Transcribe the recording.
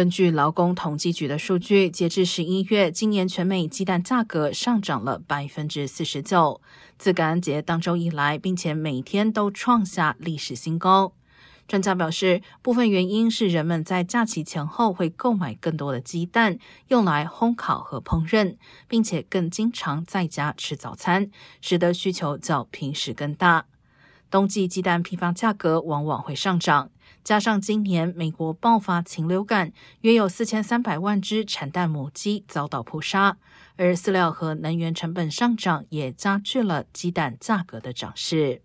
根据劳工统计局的数据，截至十一月，今年全美鸡蛋价格上涨了百分之四十九。自感恩节当周以来，并且每天都创下历史新高。专家表示，部分原因是人们在假期前后会购买更多的鸡蛋，用来烘烤和烹饪，并且更经常在家吃早餐，使得需求较平时更大。冬季鸡蛋批发价格往往会上涨，加上今年美国爆发禽流感，约有四千三百万只产蛋母鸡遭到扑杀，而饲料和能源成本上涨也加剧了鸡蛋价格的涨势。